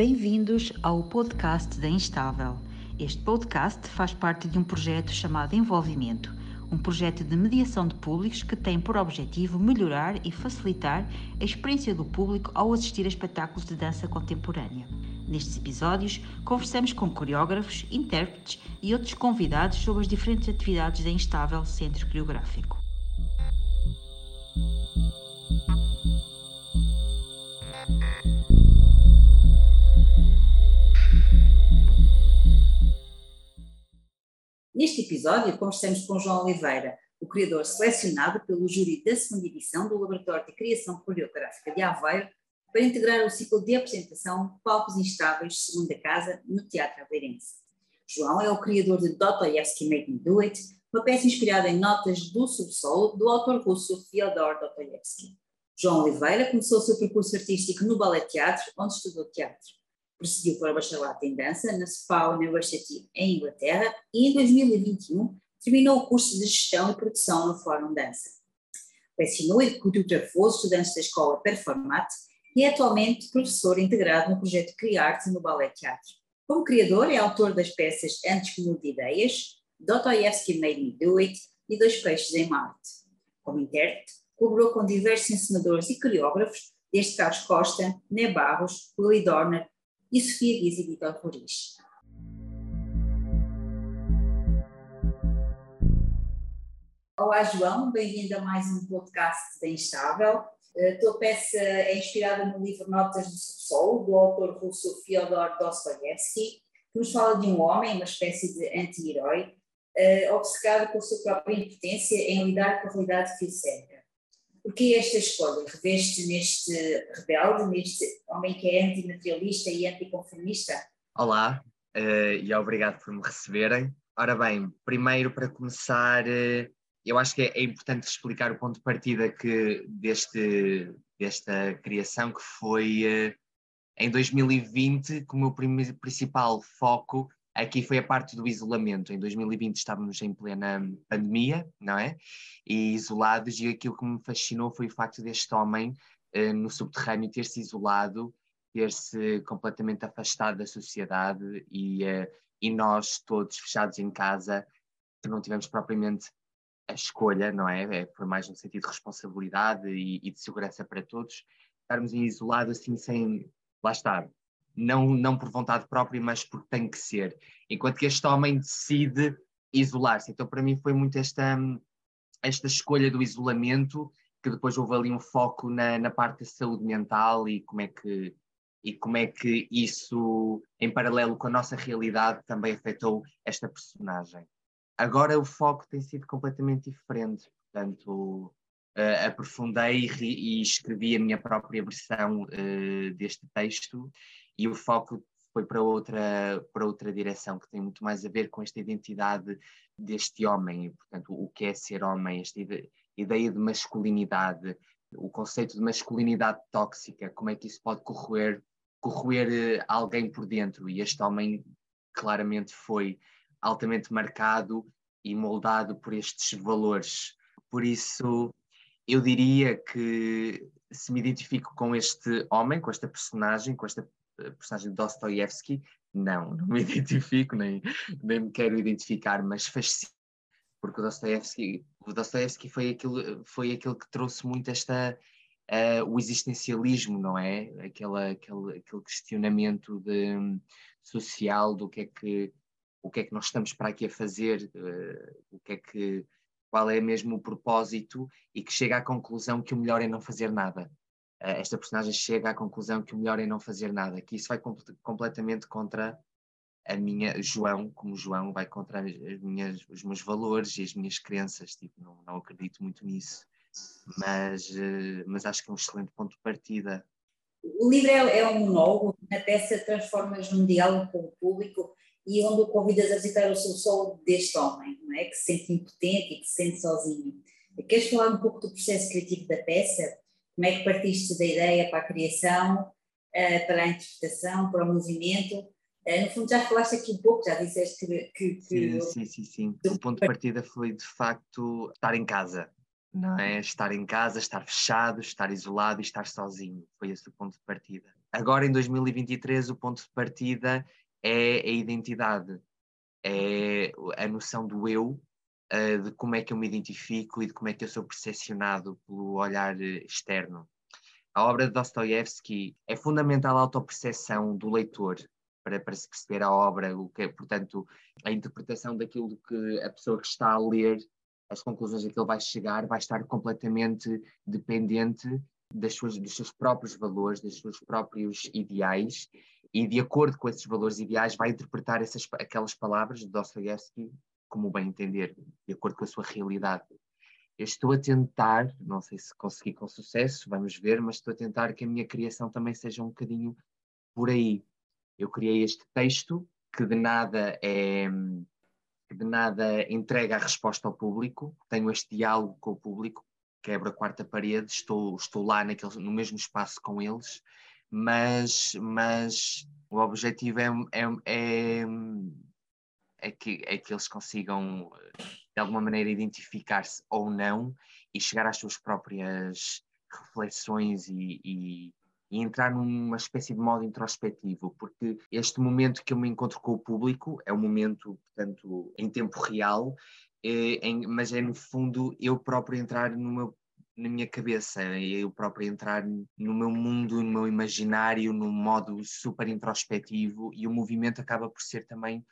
Bem-vindos ao podcast da Instável. Este podcast faz parte de um projeto chamado Envolvimento, um projeto de mediação de públicos que tem por objetivo melhorar e facilitar a experiência do público ao assistir a espetáculos de dança contemporânea. Nestes episódios, conversamos com coreógrafos, intérpretes e outros convidados sobre as diferentes atividades da Instável Centro Coreográfico. Episódio, conversamos com João Oliveira, o criador selecionado pelo júri da segunda edição do Laboratório de Criação Coreográfica de Aveiro para integrar o ciclo de apresentação Palcos Instáveis Segunda Casa no Teatro Aveirense. João é o criador de Dostoevsky Make Me Do It, uma peça inspirada em notas do subsolo do autor russo Fyodor Dostoevsky. João Oliveira começou o seu percurso artístico no Ballet Teatro, onde estudou teatro prosseguiu para o bacharelato em dança na SPA University em Inglaterra e em 2021 terminou o curso de gestão e produção no Fórum Dança. Lecionou e coreografou estudantes da escola Performat e é atualmente professor integrado no projeto Criarte no Ballet Teatro. Como criador, é autor das peças Antes que Mude Ideias, Dostoevsky Made Me Do It e Dois Peixes em Marte. Como intérprete, colaborou com diversos encenadores e coreógrafos, desde Carlos Costa, Né Barros, Willy Dorner, e Sofia Guiz e Vitor Roriz. Olá, João, bem-vindo a mais um podcast da Instável. A tua peça é inspirada no livro Notas do Subsolo, do autor russo Fyodor Dostoevsky, que nos fala de um homem, uma espécie de anti-herói, uh, obcecado com a sua própria impotência em lidar com a realidade que o cerca. Porquê esta escolha? Reveste neste rebelde, neste homem que é antimaterialista e anticonformista? Olá, uh, e obrigado por me receberem. Ora bem, primeiro para começar, uh, eu acho que é, é, importante explicar o ponto de partida que deste, desta criação, que foi uh, em 2020, que o meu principal foco Aqui foi a parte do isolamento. Em 2020 estávamos em plena pandemia, não é? E isolados, e aquilo que me fascinou foi o facto deste homem uh, no subterrâneo ter-se isolado, ter-se completamente afastado da sociedade e, uh, e nós todos fechados em casa, que não tivemos propriamente a escolha, não é? é por mais um sentido de responsabilidade e, e de segurança para todos, estarmos isolados assim sem. Lá está, não, não por vontade própria, mas porque tem que ser. Enquanto que este homem decide isolar-se. Então, para mim, foi muito esta, esta escolha do isolamento, que depois houve ali um foco na, na parte da saúde mental e como é que e como é que isso, em paralelo com a nossa realidade, também afetou esta personagem. Agora o foco tem sido completamente diferente, portanto, uh, aprofundei e, e, escrevi a minha própria versão uh, deste texto e o foco foi para outra, para outra direção, que tem muito mais a ver com esta identidade deste homem, e, portanto, o que é ser homem, esta ideia de masculinidade, o conceito de masculinidade tóxica, como é que isso pode corroer, corroer eh, alguém por dentro, e este homem claramente foi altamente marcado e moldado por estes valores. Por isso, eu diria que se me identifico com este homem, com esta personagem, com esta personagem de Dostoevsky, não, não me identifico, nem, nem me quero identificar, mas fascina, porque o Dostoevsky, o Dostoevsky foi, aquele, foi aquele que trouxe muito esta, uh, o existencialismo, não é? Aquela, aquele, aquele questionamento de, social do que é que o que é que nós estamos para aqui a fazer, uh, o que é que qual é mesmo o propósito e que chega à conclusão que o melhor é não fazer nada. Eh, esta personagem chega à conclusão que o melhor é não fazer nada, que isso vai com completamente contra a minha João, como João vai contra as minhas, os meus valores e as minhas crenças, tipo, não, não acredito muito nisso, mas, eh, mas acho que é um excelente ponto de partida. O livro é, é um monólogo, na peça transformas num diálogo com o público e onde o convidas a visitar o seu solo deste homem, não é? que se sente impotente e que se sente sozinho. Queres falar um pouco do processo criativo da peça? Como é que partiste da ideia para a criação, uh, para a interpretação, para o movimento? Uh, no fundo, já falaste aqui um pouco, já disseste que. que, que sim, sim, sim, sim. O ponto de partida foi de facto estar em casa, não é? Estar em casa, estar fechado, estar isolado e estar sozinho. Foi esse o ponto de partida. agora em 2023 o ponto de partida é a identidade, é a noção do eu, uh, de como é que eu me identifico e de como é que eu sou percepcionado pelo olhar externo. A obra de Dostoiévski é fundamental a autoperceção do leitor para, para se perceber a obra, o que, portanto, a interpretação daquilo que a pessoa que está a ler, as conclusões a que ele vai chegar, vai estar completamente dependente das suas, dos seus próprios valores, dos seus próprios ideais, e de acordo com esses valores ideais vai interpretar essas, aquelas palavras de Dostoevsky como bem entender, de acordo com a sua realidade. Eu estou a tentar, não sei se consegui com sucesso, vamos ver, mas estou a tentar que a minha criação também seja um bocadinho por aí. Eu criei este texto que de nada é que de nada entrega a resposta ao público, tenho este diálogo com o público, quebro a quarta parede, estou, estou lá naquele, no mesmo espaço com eles, mas, mas o objetivo é, é, é, é, que, é que eles consigam, de alguma maneira, identificar-se ou não e chegar às suas próprias reflexões e, e, e, entrar numa espécie de modo introspectivo, porque este momento que eu me encontro com o público é um momento, portanto, em tempo real, é, em, mas é no fundo eu próprio entrar meu na minha cabeça, eu próprio entrar no meu mundo, no meu imaginário, num modo super introspectivo, e o movimento acaba por ser também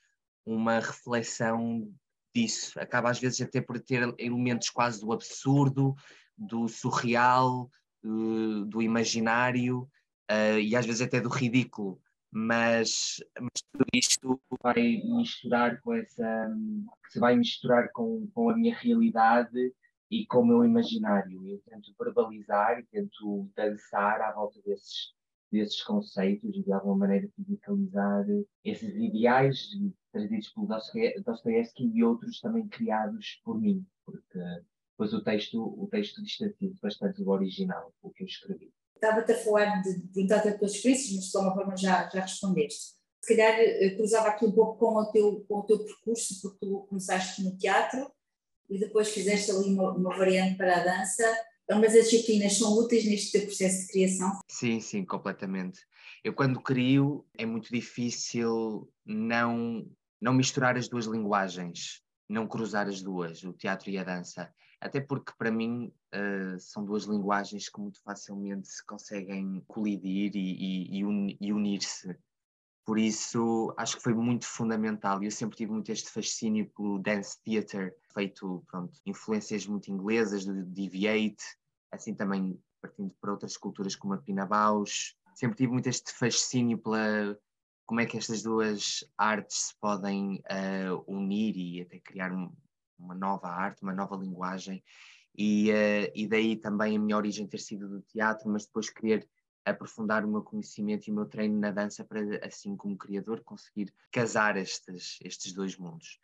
uma reflexão disso. Acaba às vezes até por ter elementos quase do absurdo, do surreal, do, do imaginário uh, e às vezes até do ridículo. Mas, mas tudo isto vai misturar com essa. se vai misturar com, com a minha realidade e com o meu imaginário. Eu tento verbalizar e tento dançar à volta desses, desses conceitos e de alguma maneira fisicalizar esses ideais trazidos pelo Dostoevsky e outros também criados por mim, porque depois o texto, o texto distancia-se bastante do original, o que eu escrevi. Estava-te a falar de, de entrar as tuas experiências, mas de alguma forma já, já respondeste. Se calhar eh, cruzava aqui um pouco com o teu, com o teu percurso, porque tu começaste no teatro e depois fizeste ali uma, uma variante para a dança. Ambas as disciplinas são úteis neste teu processo de criação? Sim, sim, completamente. Eu quando crio é muito difícil não, não misturar as duas linguagens, não cruzar as duas, o teatro e a dança. Até porque para mim uh, são duas linguagens que muito facilmente se conseguem colidir e, e, e unir-se. Por isso, acho que foi muito fundamental. Eu sempre tive muito este fascínio pelo dance theater, feito, pronto, influências muito inglesas, do Deviate, assim também partindo para outras culturas como a Pina Bausch. Sempre tive muito este fascínio pela como é que estas duas artes se podem uh, unir e até criar um, uma nova arte, uma nova linguagem. E, uh, e daí também a minha origem ter sido do teatro, mas depois querer aprofundar o meu conhecimento e o meu treino na dança para, assim como criador, conseguir casar estes, estes dois mundos.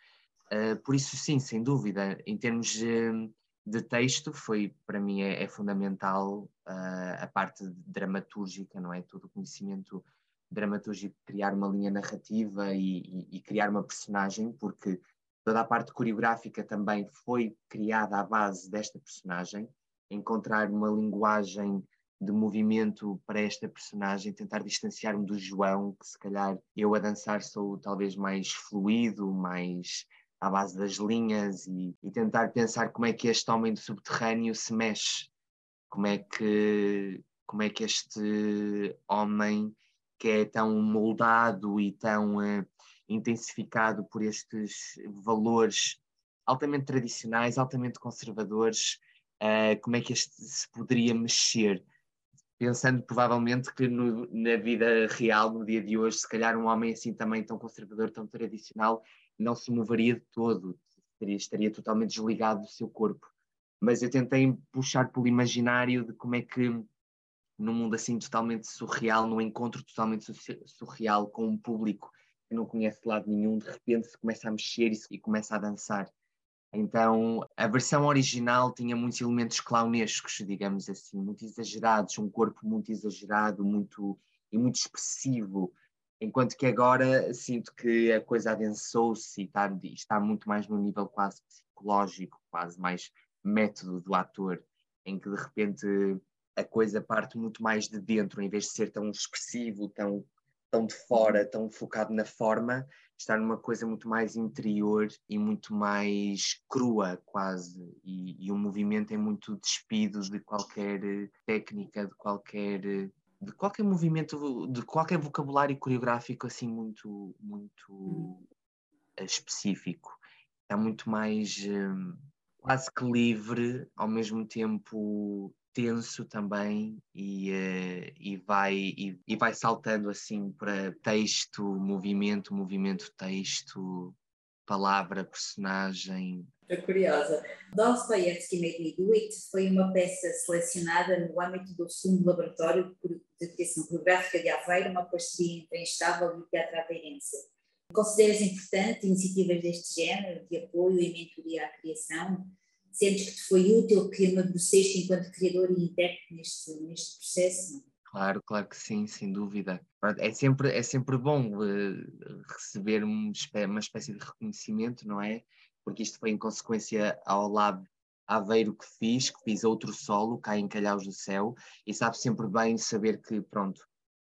Uh, por isso, sim, sem dúvida, em termos de, de texto, foi para mim é, é fundamental uh, a parte dramatúrgica, não é? Todo o conhecimento dramatúrgico, criar uma linha narrativa e, e, e criar uma personagem, porque toda a parte coreográfica também foi criada à base desta personagem, encontrar uma linguagem de movimento para esta personagem, tentar distanciar-me do João, que se calhar eu a dançar sou talvez mais fluido, mais à base das linhas e, e tentar pensar como é que este homem do subterrâneo se mexe, como é que como é que este homem que é tão moldado e tão uh, intensificado por estes valores altamente tradicionais, altamente conservadores, uh, como é que este se poderia mexer? Pensando provavelmente que no, na vida real, no dia de hoje, se calhar um homem assim também tão conservador, tão tradicional, não se moveria de todo, estaria, estaria totalmente desligado do seu corpo. Mas eu tentei puxar pelo imaginário de como é que num mundo assim totalmente surreal, num encontro totalmente surreal com um público que não conhece de lado nenhum, de repente se começa a mexer e, e começa a dançar. Então, a versão original tinha muitos elementos clownescos, digamos assim, muito exagerados, um corpo muito exagerado, muito e muito expressivo, enquanto que agora sinto que a coisa adensou-se e está, está muito mais no nível quase psicológico, quase mais método do ator, em que de repente a coisa parte muito mais de dentro, em vez de ser tão expressivo, tão, tão de fora, tão focado na forma, estar numa coisa muito mais interior e muito mais crua, quase. E, e o movimento é muito despido de qualquer técnica, de qualquer de qualquer movimento, de qualquer vocabulário coreográfico assim muito, muito específico. É muito mais quase que livre, ao mesmo tempo tenso também e, uh, e, vai, e, e, vai saltando assim para texto, movimento, movimento, texto, palavra, personagem. Estou curiosa. Dostoevsky Made Me Do It foi uma peça selecionada no âmbito do segundo laboratório de criação coreográfica de Aveiro, uma parceria entre Instável e o Teatro Aveirense. Consideras importante iniciativas deste género, de apoio e mentoria à criação? Sentes que te foi útil que amadureceste enquanto criador e intérprete neste, neste processo? Claro, claro que sim, sem dúvida. É sempre, é sempre bom uh, receber um, uma espécie de reconhecimento, não é? Porque isto foi em consequência ao Lab Aveiro que fiz, que fiz outro solo, cá em Calhaus do Céu, e sabe sempre bem saber que, pronto,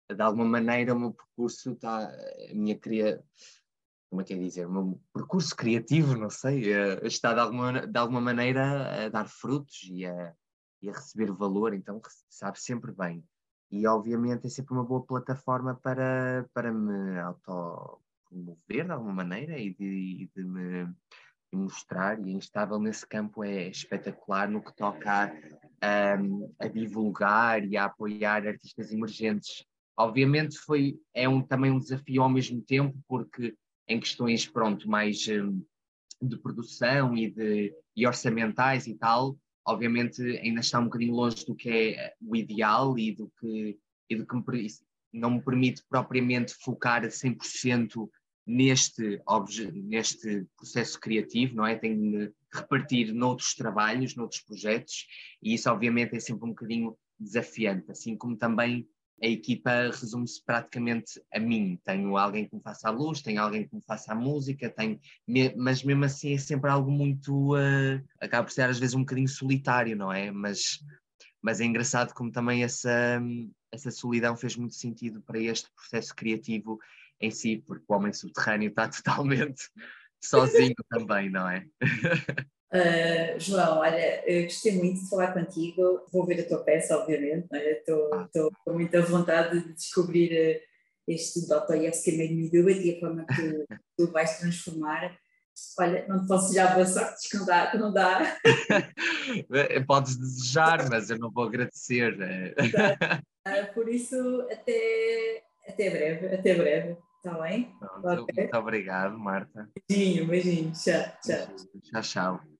de alguma maneira o meu percurso está, a minha queria como é que é dizer, o meu percurso criativo, não sei, uh, está de alguma, de alguma maneira a dar frutos e a, e a receber valor, então sabe sempre bem. E obviamente é sempre uma boa plataforma para, para me autopromover de alguma maneira e de, de me mostrar, e Instável nesse campo é espetacular no que toca a, a divulgar e a apoiar artistas emergentes. Obviamente foi, é um, também um desafio ao mesmo tempo, porque em questões pronto, mais um, de produção e, de, e orçamentais e tal, obviamente ainda está um bocadinho longe do que é o ideal e do que, e do que me, não me permite propriamente focar a 100% neste, neste processo criativo, não é? Tenho de repartir noutros trabalhos, noutros projetos, e isso obviamente é sempre um bocadinho desafiante, assim como também a equipa resume-se praticamente a mim. Tenho alguém que me faça a luz, tenho alguém que me faça a música, tenho, mas mesmo assim é sempre algo muito. Uh, acaba por ser às vezes um bocadinho solitário, não é? Mas, mas é engraçado como também essa, essa solidão fez muito sentido para este processo criativo em si, porque o homem subterrâneo está totalmente sozinho também, não é? Uh, João, olha, gostei muito de falar contigo. Vou ver a tua peça, obviamente. Estou é? ah. com muita vontade de descobrir uh, este Dostoiévski Made Me It e a forma que tu vais transformar. Olha, não te posso desejar boa sorte, que não dá. Que não dá. Podes desejar, mas eu não vou agradecer. Uh, por isso, até, até breve. Até breve. Está bem? Pronto, okay. Muito obrigado, Marta. Beijinho, beijinho. Tchau, tchau. Tchau, tchau.